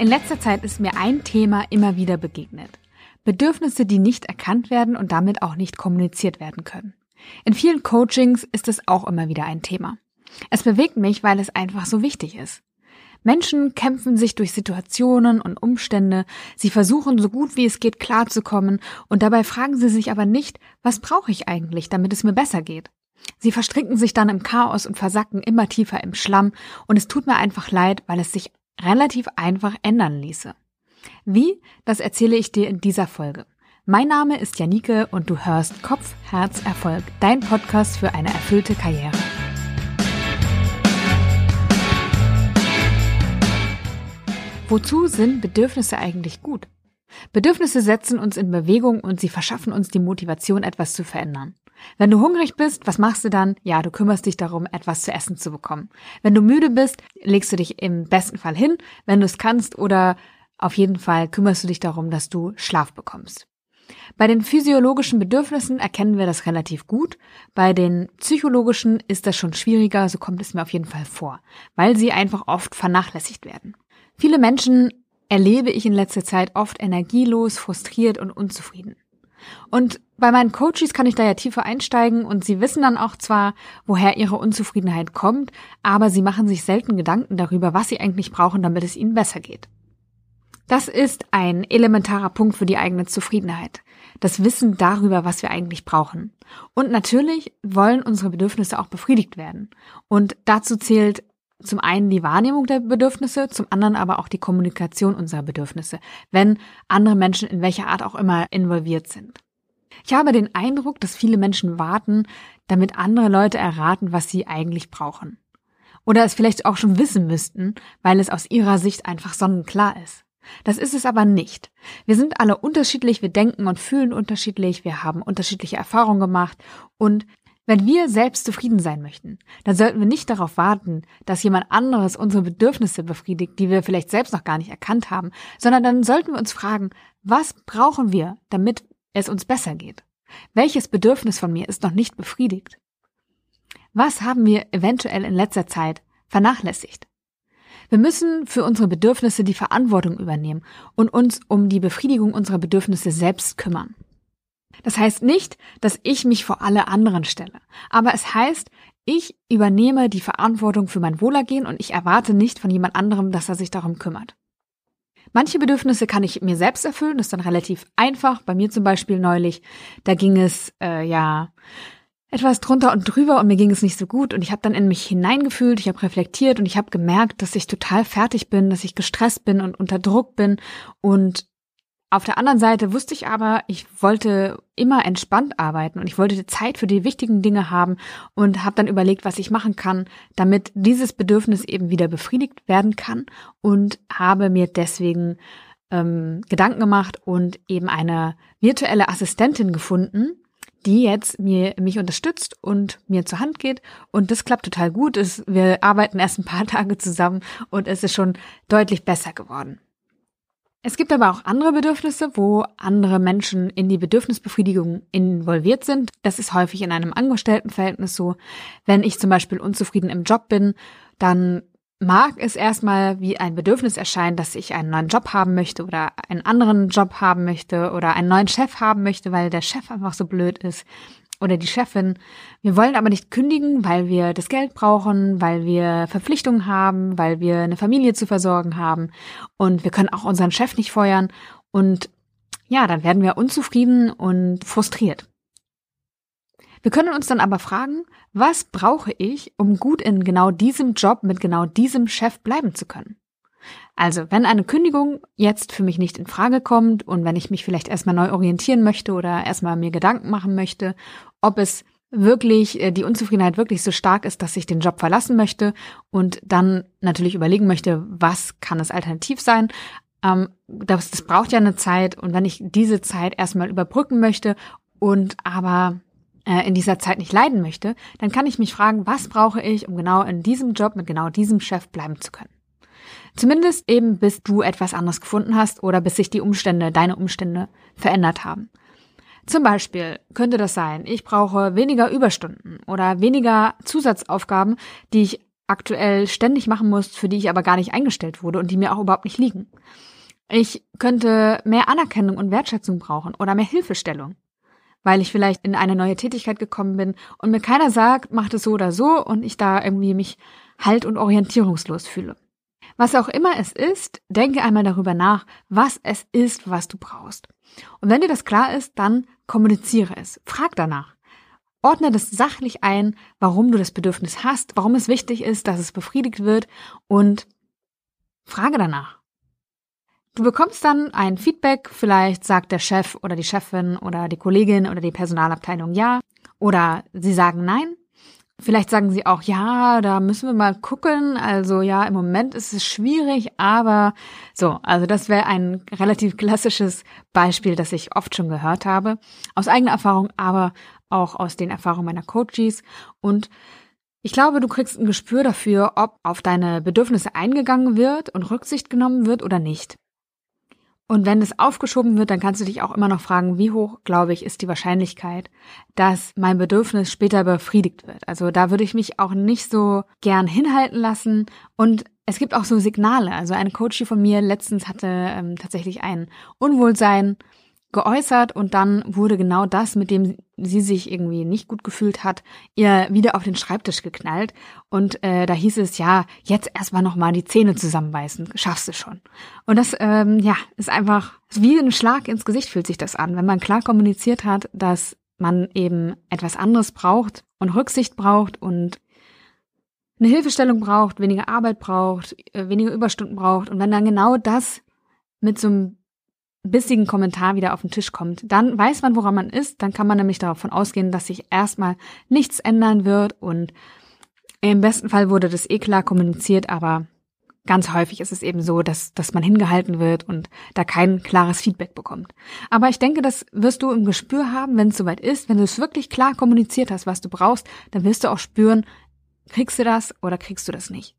In letzter Zeit ist mir ein Thema immer wieder begegnet. Bedürfnisse, die nicht erkannt werden und damit auch nicht kommuniziert werden können. In vielen Coachings ist es auch immer wieder ein Thema. Es bewegt mich, weil es einfach so wichtig ist. Menschen kämpfen sich durch Situationen und Umstände, sie versuchen so gut wie es geht klarzukommen und dabei fragen sie sich aber nicht, was brauche ich eigentlich, damit es mir besser geht. Sie verstricken sich dann im Chaos und versacken immer tiefer im Schlamm und es tut mir einfach leid, weil es sich relativ einfach ändern ließe. Wie? Das erzähle ich dir in dieser Folge. Mein Name ist Janike und du hörst Kopf, Herz, Erfolg, dein Podcast für eine erfüllte Karriere. Wozu sind Bedürfnisse eigentlich gut? Bedürfnisse setzen uns in Bewegung und sie verschaffen uns die Motivation, etwas zu verändern. Wenn du hungrig bist, was machst du dann? Ja, du kümmerst dich darum, etwas zu essen zu bekommen. Wenn du müde bist, legst du dich im besten Fall hin, wenn du es kannst, oder auf jeden Fall kümmerst du dich darum, dass du Schlaf bekommst. Bei den physiologischen Bedürfnissen erkennen wir das relativ gut. Bei den psychologischen ist das schon schwieriger, so kommt es mir auf jeden Fall vor, weil sie einfach oft vernachlässigt werden. Viele Menschen erlebe ich in letzter Zeit oft energielos, frustriert und unzufrieden. Und bei meinen Coaches kann ich da ja tiefer einsteigen und sie wissen dann auch zwar, woher ihre Unzufriedenheit kommt, aber sie machen sich selten Gedanken darüber, was sie eigentlich brauchen, damit es ihnen besser geht. Das ist ein elementarer Punkt für die eigene Zufriedenheit. Das Wissen darüber, was wir eigentlich brauchen. Und natürlich wollen unsere Bedürfnisse auch befriedigt werden. Und dazu zählt zum einen die Wahrnehmung der Bedürfnisse, zum anderen aber auch die Kommunikation unserer Bedürfnisse, wenn andere Menschen in welcher Art auch immer involviert sind. Ich habe den Eindruck, dass viele Menschen warten, damit andere Leute erraten, was sie eigentlich brauchen. Oder es vielleicht auch schon wissen müssten, weil es aus ihrer Sicht einfach sonnenklar ist. Das ist es aber nicht. Wir sind alle unterschiedlich, wir denken und fühlen unterschiedlich, wir haben unterschiedliche Erfahrungen gemacht und wenn wir selbst zufrieden sein möchten, dann sollten wir nicht darauf warten, dass jemand anderes unsere Bedürfnisse befriedigt, die wir vielleicht selbst noch gar nicht erkannt haben, sondern dann sollten wir uns fragen, was brauchen wir, damit es uns besser geht? Welches Bedürfnis von mir ist noch nicht befriedigt? Was haben wir eventuell in letzter Zeit vernachlässigt? Wir müssen für unsere Bedürfnisse die Verantwortung übernehmen und uns um die Befriedigung unserer Bedürfnisse selbst kümmern. Das heißt nicht, dass ich mich vor alle anderen stelle, aber es heißt, ich übernehme die Verantwortung für mein Wohlergehen und ich erwarte nicht von jemand anderem, dass er sich darum kümmert. Manche Bedürfnisse kann ich mir selbst erfüllen, das ist dann relativ einfach. Bei mir zum Beispiel neulich, da ging es äh, ja etwas drunter und drüber und mir ging es nicht so gut und ich habe dann in mich hineingefühlt, ich habe reflektiert und ich habe gemerkt, dass ich total fertig bin, dass ich gestresst bin und unter Druck bin und auf der anderen Seite wusste ich aber, ich wollte immer entspannt arbeiten und ich wollte Zeit für die wichtigen Dinge haben und habe dann überlegt, was ich machen kann, damit dieses Bedürfnis eben wieder befriedigt werden kann und habe mir deswegen ähm, Gedanken gemacht und eben eine virtuelle Assistentin gefunden, die jetzt mir mich unterstützt und mir zur Hand geht und das klappt total gut. Es, wir arbeiten erst ein paar Tage zusammen und es ist schon deutlich besser geworden. Es gibt aber auch andere Bedürfnisse, wo andere Menschen in die Bedürfnisbefriedigung involviert sind. Das ist häufig in einem Angestelltenverhältnis so. Wenn ich zum Beispiel unzufrieden im Job bin, dann mag es erstmal wie ein Bedürfnis erscheinen, dass ich einen neuen Job haben möchte oder einen anderen Job haben möchte oder einen neuen Chef haben möchte, weil der Chef einfach so blöd ist oder die Chefin. Wir wollen aber nicht kündigen, weil wir das Geld brauchen, weil wir Verpflichtungen haben, weil wir eine Familie zu versorgen haben und wir können auch unseren Chef nicht feuern und ja, dann werden wir unzufrieden und frustriert. Wir können uns dann aber fragen, was brauche ich, um gut in genau diesem Job mit genau diesem Chef bleiben zu können? Also, wenn eine Kündigung jetzt für mich nicht in Frage kommt und wenn ich mich vielleicht erstmal neu orientieren möchte oder erstmal mir Gedanken machen möchte, ob es wirklich äh, die Unzufriedenheit wirklich so stark ist, dass ich den Job verlassen möchte und dann natürlich überlegen möchte, was kann es alternativ sein. Ähm, das, das braucht ja eine Zeit und wenn ich diese Zeit erstmal überbrücken möchte und aber äh, in dieser Zeit nicht leiden möchte, dann kann ich mich fragen, was brauche ich, um genau in diesem Job mit genau diesem Chef bleiben zu können. Zumindest eben bis du etwas anderes gefunden hast oder bis sich die Umstände, deine Umstände verändert haben. Zum Beispiel könnte das sein, ich brauche weniger Überstunden oder weniger Zusatzaufgaben, die ich aktuell ständig machen muss, für die ich aber gar nicht eingestellt wurde und die mir auch überhaupt nicht liegen. Ich könnte mehr Anerkennung und Wertschätzung brauchen oder mehr Hilfestellung, weil ich vielleicht in eine neue Tätigkeit gekommen bin und mir keiner sagt, mach das so oder so und ich da irgendwie mich halt und orientierungslos fühle. Was auch immer es ist, denke einmal darüber nach, was es ist, was du brauchst. Und wenn dir das klar ist, dann kommuniziere es. Frag danach. Ordne das sachlich ein, warum du das Bedürfnis hast, warum es wichtig ist, dass es befriedigt wird und frage danach. Du bekommst dann ein Feedback, vielleicht sagt der Chef oder die Chefin oder die Kollegin oder die Personalabteilung ja oder sie sagen nein. Vielleicht sagen sie auch, ja, da müssen wir mal gucken. Also ja, im Moment ist es schwierig, aber so, also das wäre ein relativ klassisches Beispiel, das ich oft schon gehört habe. Aus eigener Erfahrung, aber auch aus den Erfahrungen meiner Coaches. Und ich glaube, du kriegst ein Gespür dafür, ob auf deine Bedürfnisse eingegangen wird und Rücksicht genommen wird oder nicht. Und wenn es aufgeschoben wird, dann kannst du dich auch immer noch fragen, wie hoch, glaube ich, ist die Wahrscheinlichkeit, dass mein Bedürfnis später befriedigt wird. Also da würde ich mich auch nicht so gern hinhalten lassen. Und es gibt auch so Signale. Also eine Coachie von mir letztens hatte ähm, tatsächlich ein Unwohlsein geäußert und dann wurde genau das, mit dem sie sich irgendwie nicht gut gefühlt hat, ihr wieder auf den Schreibtisch geknallt. Und äh, da hieß es ja jetzt erstmal noch mal die Zähne zusammenbeißen, schaffst du schon. Und das ähm, ja ist einfach wie ein Schlag ins Gesicht fühlt sich das an, wenn man klar kommuniziert hat, dass man eben etwas anderes braucht und Rücksicht braucht und eine Hilfestellung braucht, weniger Arbeit braucht, äh, weniger Überstunden braucht. Und wenn dann genau das mit so einem bissigen Kommentar wieder auf den Tisch kommt, dann weiß man, woran man ist, dann kann man nämlich davon ausgehen, dass sich erstmal nichts ändern wird und im besten Fall wurde das eh klar kommuniziert, aber ganz häufig ist es eben so, dass, dass man hingehalten wird und da kein klares Feedback bekommt. Aber ich denke, das wirst du im Gespür haben, wenn es soweit ist, wenn du es wirklich klar kommuniziert hast, was du brauchst, dann wirst du auch spüren, kriegst du das oder kriegst du das nicht.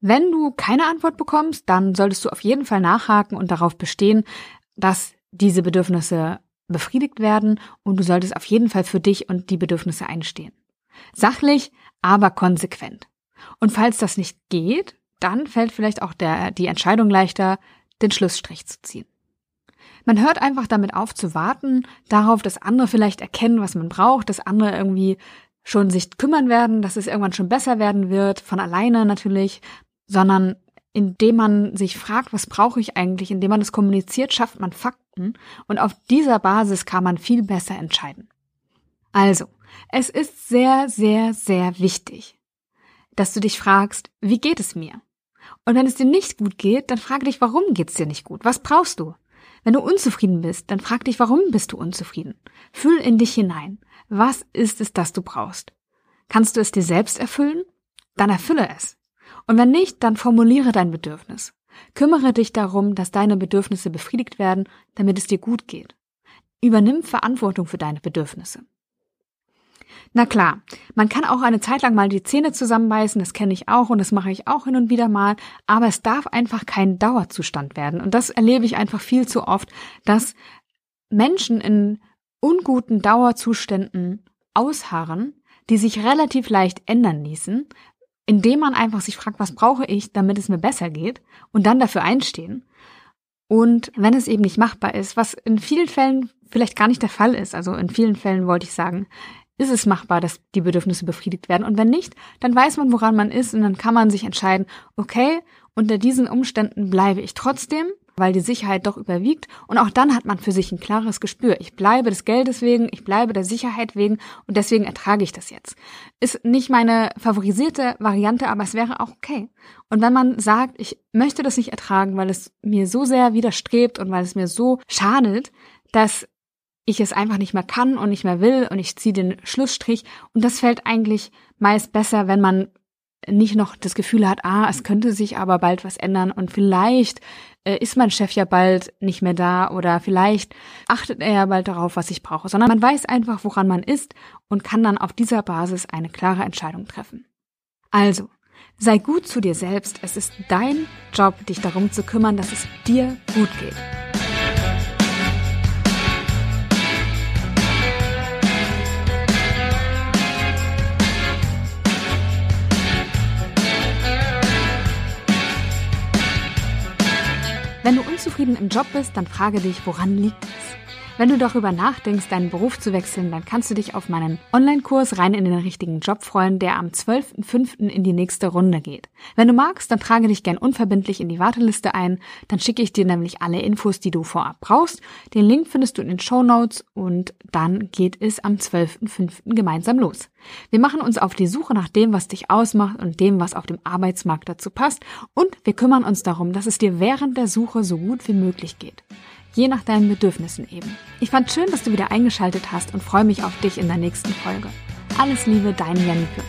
Wenn du keine Antwort bekommst, dann solltest du auf jeden Fall nachhaken und darauf bestehen, dass diese Bedürfnisse befriedigt werden und du solltest auf jeden Fall für dich und die Bedürfnisse einstehen. Sachlich, aber konsequent. Und falls das nicht geht, dann fällt vielleicht auch der, die Entscheidung leichter, den Schlussstrich zu ziehen. Man hört einfach damit auf zu warten, darauf, dass andere vielleicht erkennen, was man braucht, dass andere irgendwie schon sich kümmern werden, dass es irgendwann schon besser werden wird, von alleine natürlich, sondern indem man sich fragt, was brauche ich eigentlich, indem man es kommuniziert, schafft man Fakten und auf dieser Basis kann man viel besser entscheiden. Also, es ist sehr, sehr, sehr wichtig, dass du dich fragst, wie geht es mir? Und wenn es dir nicht gut geht, dann frage dich, warum geht es dir nicht gut? Was brauchst du? Wenn du unzufrieden bist, dann frag dich, warum bist du unzufrieden? Fühl in dich hinein. Was ist es, das du brauchst? Kannst du es dir selbst erfüllen? Dann erfülle es. Und wenn nicht, dann formuliere dein Bedürfnis. Kümmere dich darum, dass deine Bedürfnisse befriedigt werden, damit es dir gut geht. Übernimm Verantwortung für deine Bedürfnisse. Na klar, man kann auch eine Zeit lang mal die Zähne zusammenbeißen, das kenne ich auch und das mache ich auch hin und wieder mal, aber es darf einfach kein Dauerzustand werden. Und das erlebe ich einfach viel zu oft, dass Menschen in unguten Dauerzuständen ausharren, die sich relativ leicht ändern ließen, indem man einfach sich fragt, was brauche ich, damit es mir besser geht und dann dafür einstehen. Und wenn es eben nicht machbar ist, was in vielen Fällen vielleicht gar nicht der Fall ist, also in vielen Fällen wollte ich sagen, ist es machbar, dass die Bedürfnisse befriedigt werden. Und wenn nicht, dann weiß man, woran man ist und dann kann man sich entscheiden, okay, unter diesen Umständen bleibe ich trotzdem weil die Sicherheit doch überwiegt. Und auch dann hat man für sich ein klares Gespür. Ich bleibe des Geldes wegen, ich bleibe der Sicherheit wegen und deswegen ertrage ich das jetzt. Ist nicht meine favorisierte Variante, aber es wäre auch okay. Und wenn man sagt, ich möchte das nicht ertragen, weil es mir so sehr widerstrebt und weil es mir so schadet, dass ich es einfach nicht mehr kann und nicht mehr will und ich ziehe den Schlussstrich und das fällt eigentlich meist besser, wenn man nicht noch das Gefühl hat, ah, es könnte sich aber bald was ändern und vielleicht äh, ist mein Chef ja bald nicht mehr da oder vielleicht achtet er ja bald darauf, was ich brauche, sondern man weiß einfach, woran man ist und kann dann auf dieser Basis eine klare Entscheidung treffen. Also, sei gut zu dir selbst. Es ist dein Job, dich darum zu kümmern, dass es dir gut geht. Wenn du unzufrieden im Job bist, dann frage dich, woran liegt es? Wenn du darüber nachdenkst, deinen Beruf zu wechseln, dann kannst du dich auf meinen Online-Kurs rein in den richtigen Job freuen, der am 12.05. in die nächste Runde geht. Wenn du magst, dann trage dich gern unverbindlich in die Warteliste ein, dann schicke ich dir nämlich alle Infos, die du vorab brauchst. Den Link findest du in den Show Notes und dann geht es am 12.05. gemeinsam los. Wir machen uns auf die Suche nach dem, was dich ausmacht und dem, was auf dem Arbeitsmarkt dazu passt und wir kümmern uns darum, dass es dir während der Suche so gut wie möglich geht je nach deinen Bedürfnissen eben. Ich fand schön, dass du wieder eingeschaltet hast und freue mich auf dich in der nächsten Folge. Alles Liebe, dein Janike.